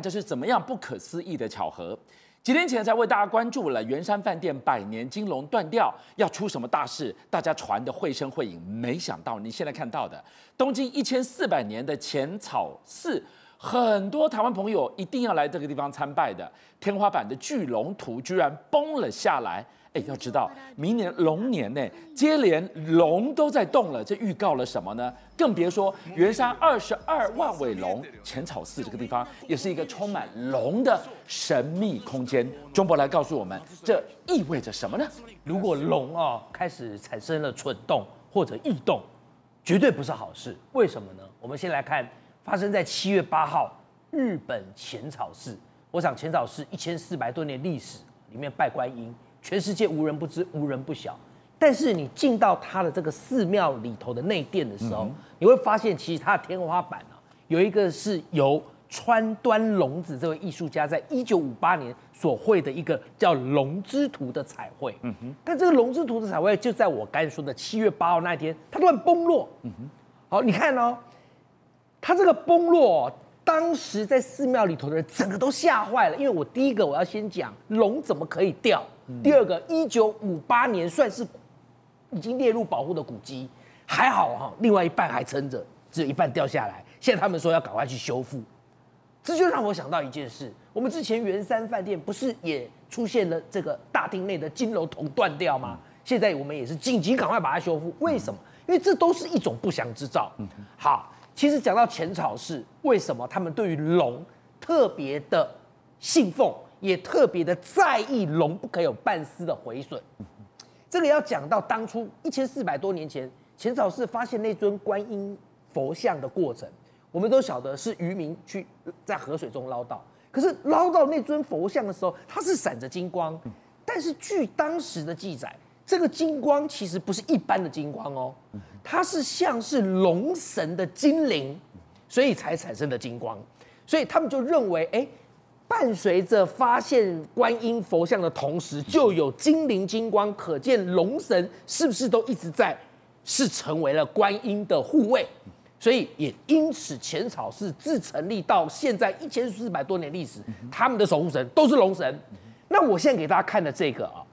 这是怎么样不可思议的巧合。几天前才为大家关注了圆山饭店百年金龙断掉，要出什么大事，大家传的绘声绘影。没想到你现在看到的东京一千四百年的浅草寺，很多台湾朋友一定要来这个地方参拜的天花板的巨龙图居然崩了下来。哎，要知道，明年龙年呢，接连龙都在动了，这预告了什么呢？更别说圆山二十二万尾龙浅草寺这个地方，也是一个充满龙的神秘空间。中博来告诉我们，这意味着什么呢？如果龙啊开始产生了蠢动或者异动，绝对不是好事。为什么呢？我们先来看发生在七月八号，日本浅草寺。我想浅草寺一千四百多年历史，里面拜观音。全世界无人不知，无人不晓。但是你进到它的这个寺庙里头的内殿的时候，嗯、你会发现，其实它的天花板啊，有一个是由川端龙子这位艺术家在一九五八年所绘的一个叫《龙之图》的彩绘。嗯哼。但这个《龙之图》的彩绘就在我刚才说的七月八号那一天，它突然崩落。嗯哼。好，你看哦，它这个崩落。当时在寺庙里头的人整个都吓坏了，因为我第一个我要先讲龙怎么可以掉，第二个一九五八年算是已经列入保护的古迹，还好哈，另外一半还撑着，只有一半掉下来，现在他们说要赶快去修复，这就让我想到一件事，我们之前圆山饭店不是也出现了这个大厅内的金楼铜断掉吗？现在我们也是紧急赶快把它修复，为什么？因为这都是一种不祥之兆。好。其实讲到浅草寺，为什么他们对于龙特别的信奉，也特别的在意龙不可以有半丝的毁损？这个要讲到当初一千四百多年前，浅草寺发现那尊观音佛像的过程，我们都晓得是渔民去在河水中捞到，可是捞到那尊佛像的时候，它是闪着金光，但是据当时的记载。这个金光其实不是一般的金光哦，它是像是龙神的精灵，所以才产生的金光。所以他们就认为，哎，伴随着发现观音佛像的同时，就有精灵金光，可见龙神是不是都一直在，是成为了观音的护卫。所以也因此，浅草寺自成立到现在一千四百多年历史，他们的守护神都是龙神。那我现在给大家看的这个啊。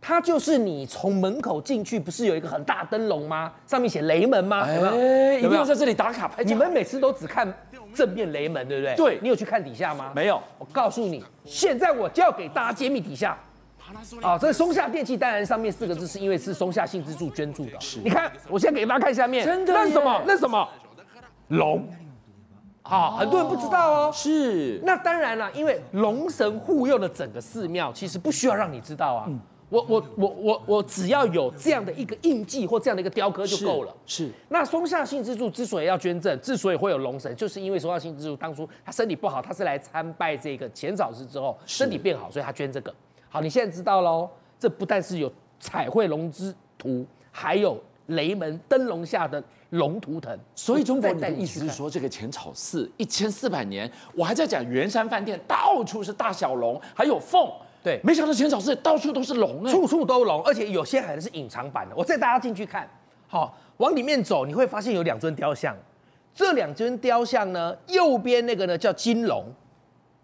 它就是你从门口进去，不是有一个很大灯笼吗？上面写雷门吗？有没有？哎，一定要在这里打卡拍照。你们每次都只看正面雷门，对不对？对。你有去看底下吗？没有。我告诉你，现在我就要给大家揭秘底下。啊，这松下电器当然上面四个字是因为是松下幸之助捐助的。是。你看，我先给大家看下面。真的？那是什么？那什么？龙。好，很多人不知道哦。是。那当然了，因为龙神护佑的整个寺庙，其实不需要让你知道啊。我我我我我只要有这样的一个印记或这样的一个雕刻就够了。是。是那松下幸之助之所以要捐赠，之所以会有龙神，就是因为松下幸之助当初他身体不好，他是来参拜这个浅草寺之后身体变好，所以他捐这个。好，你现在知道喽。这不但是有彩绘龙之图，还有雷门灯笼下的龙图腾。所以中国人的意思是说，这个浅草寺一千四百年，我还在讲圆山饭店到处是大小龙，还有凤。对，没想到浅草寺到处都是龙哎，处处都龙，而且有些还是隐藏版的。我带大家进去看，好，往里面走，你会发现有两尊雕像。这两尊雕像呢，右边那个呢叫金龙，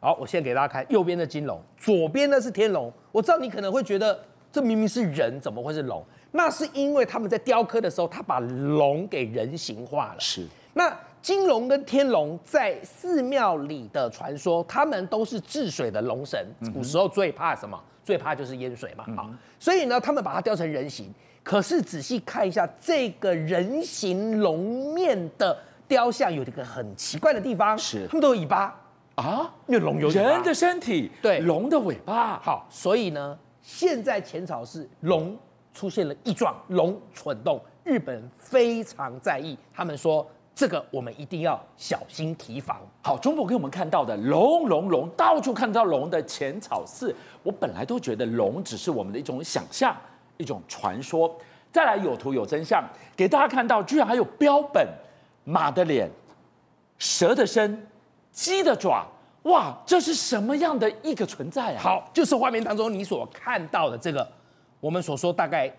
好，我现在给大家看右边的金龙，左边呢是天龙。我知道你可能会觉得这明明是人，怎么会是龙？那是因为他们在雕刻的时候，他把龙给人形化了。是，那。金龙跟天龙在寺庙里的传说，他们都是治水的龙神。古时候最怕什么？最怕就是淹水嘛。好，所以呢，他们把它雕成人形。可是仔细看一下这个人形龙面的雕像，有一个很奇怪的地方，是他们都有尾巴啊，因为龙有人的身体，对，龙的尾巴。好，所以呢，现在前朝是龙出现了异状，龙蠢动，日本非常在意，他们说。这个我们一定要小心提防。好，中国给我们看到的龙龙龙，到处看到龙的浅草寺，我本来都觉得龙只是我们的一种想象，一种传说。再来有图有真相，给大家看到，居然还有标本、马的脸、蛇的身、鸡的爪，哇，这是什么样的一个存在啊？好，就是画面当中你所看到的这个，我们所说大概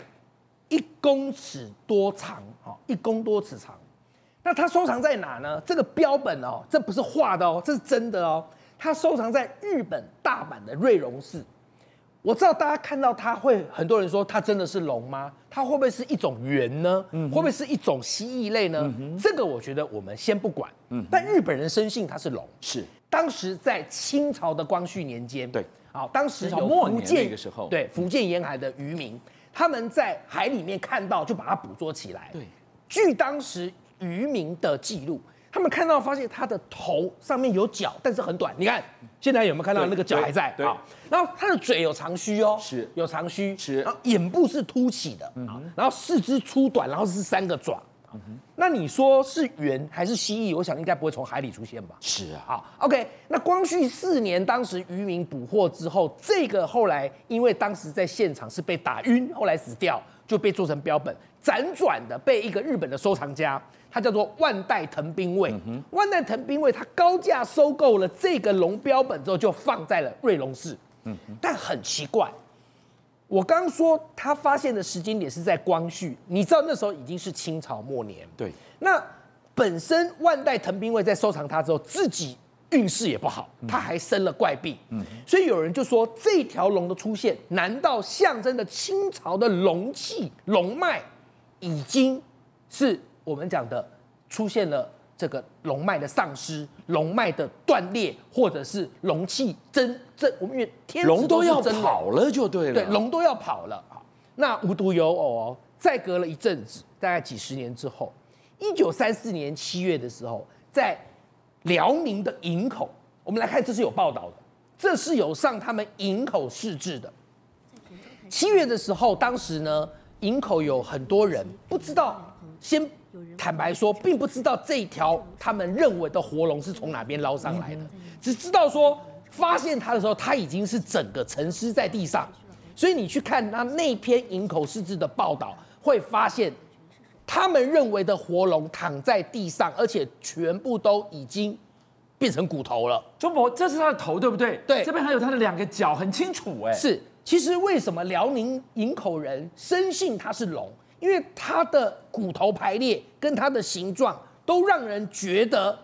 一公尺多长，哈，一公多尺长。那它收藏在哪呢？这个标本哦，这不是画的哦，这是真的哦。它收藏在日本大阪的瑞龙寺。我知道大家看到它会，很多人说它真的是龙吗？它会不会是一种猿呢？嗯、会不会是一种蜥蜴类呢？这个我觉得我们先不管。嗯，但日本人深信它是龙。是，当时在清朝的光绪年间，对，好，当时有福建那个时候，对，福建沿海的渔民，他们在海里面看到，就把它捕捉起来。对，据当时渔民的记录。他们看到发现他的头上面有脚，但是很短。你看现在有没有看到那个脚还在？对。然后他的嘴有长须哦，是，有长须。是。然后眼部是凸起的，嗯。然后四肢粗短，然后是三个爪。嗯。那你说是猿还是蜥蜴？我想应该不会从海里出现吧？是啊。好，OK。那光绪四年，当时渔民捕获之后，这个后来因为当时在现场是被打晕，后来死掉，就被做成标本，辗转的被一个日本的收藏家。他叫做万代藤兵卫，嗯、万代藤兵卫他高价收购了这个龙标本之后，就放在了瑞龙寺。嗯、但很奇怪，我刚说他发现的时间点是在光绪，你知道那时候已经是清朝末年。对，那本身万代藤兵卫在收藏它之后，自己运势也不好，他还生了怪病。嗯、所以有人就说，这条龙的出现，难道象征着清朝的龙气、龙脉已经是？我们讲的出现了这个龙脉的丧失、龙脉的断裂，或者是龙气真真，我们因为天龙都要跑了就对了，对，龙都要跑了。好，那无独有偶哦，再隔了一阵子，大概几十年之后，一九三四年七月的时候，在辽宁的营口，我们来看，这是有报道的，这是有上他们营口市志的。七月的时候，当时呢，营口有很多人不知道，先。坦白说，并不知道这条他们认为的活龙是从哪边捞上来的，只知道说发现它的时候，它已经是整个沉尸在地上。所以你去看他那篇营口市志的报道，会发现他们认为的活龙躺在地上，而且全部都已经变成骨头了。钟博，这是他的头，对不对？对，这边还有他的两个脚，很清楚哎。是，其实为什么辽宁营口人深信它是龙？因为它的骨头排列跟它的形状都让人觉得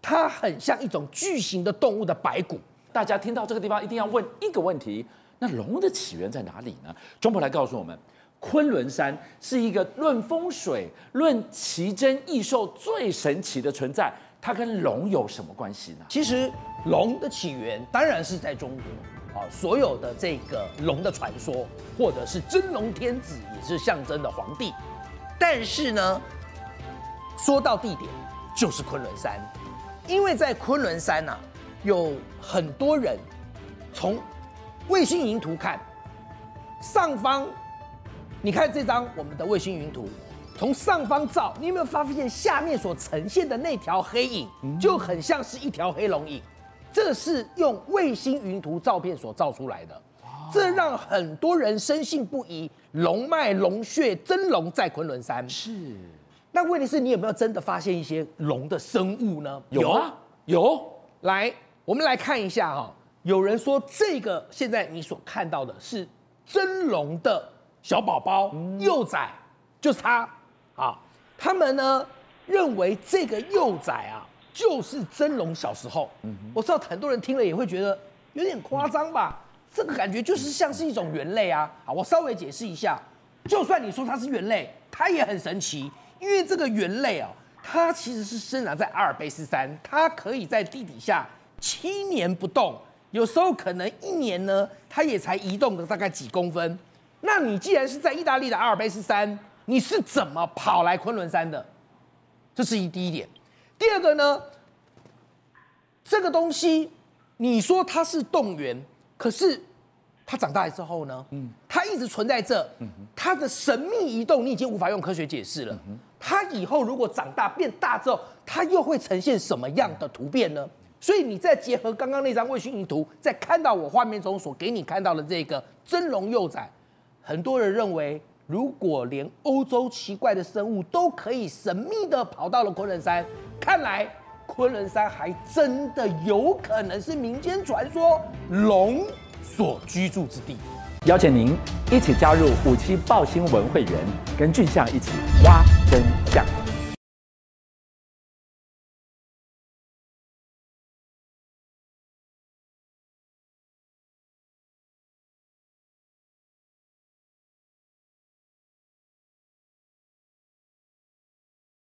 它很像一种巨型的动物的白骨。大家听到这个地方一定要问一个问题：那龙的起源在哪里呢？钟博来告诉我们，昆仑山是一个论风水、论奇珍异兽最神奇的存在，它跟龙有什么关系呢？其实龙的起源当然是在中国。啊，所有的这个龙的传说，或者是真龙天子，也是象征的皇帝。但是呢，说到地点，就是昆仑山，因为在昆仑山呐、有很多人从卫星云图看上方，你看这张我们的卫星云图，从上方照，你有没有发现下面所呈现的那条黑影，就很像是一条黑龙影。这是用卫星云图照片所照出来的，这让很多人深信不疑，龙脉龙穴真龙在昆仑山。是，那问题是你有没有真的发现一些龙的生物呢？有啊，有。来，我们来看一下哈。有人说这个现在你所看到的是真龙的小宝宝幼崽，就是它。啊，他们呢认为这个幼崽啊。就是真龙小时候，我知道很多人听了也会觉得有点夸张吧？这个感觉就是像是一种猿类啊。好，我稍微解释一下，就算你说它是猿类，它也很神奇，因为这个猿类啊，它其实是生长在阿尔卑斯山，它可以在地底下七年不动，有时候可能一年呢，它也才移动个大概几公分。那你既然是在意大利的阿尔卑斯山，你是怎么跑来昆仑山的？这是一第一点。第二个呢，这个东西，你说它是动员，可是它长大之后呢，嗯，它一直存在这，它的神秘移动，你已经无法用科学解释了。它以后如果长大变大之后，它又会呈现什么样的突变呢？所以你再结合刚刚那张卫星云图，再看到我画面中所给你看到的这个真龙幼崽，很多人认为。如果连欧洲奇怪的生物都可以神秘的跑到了昆仑山，看来昆仑山还真的有可能是民间传说龙所居住之地。邀请您一起加入五七报新闻会员，跟俊相一起挖真相。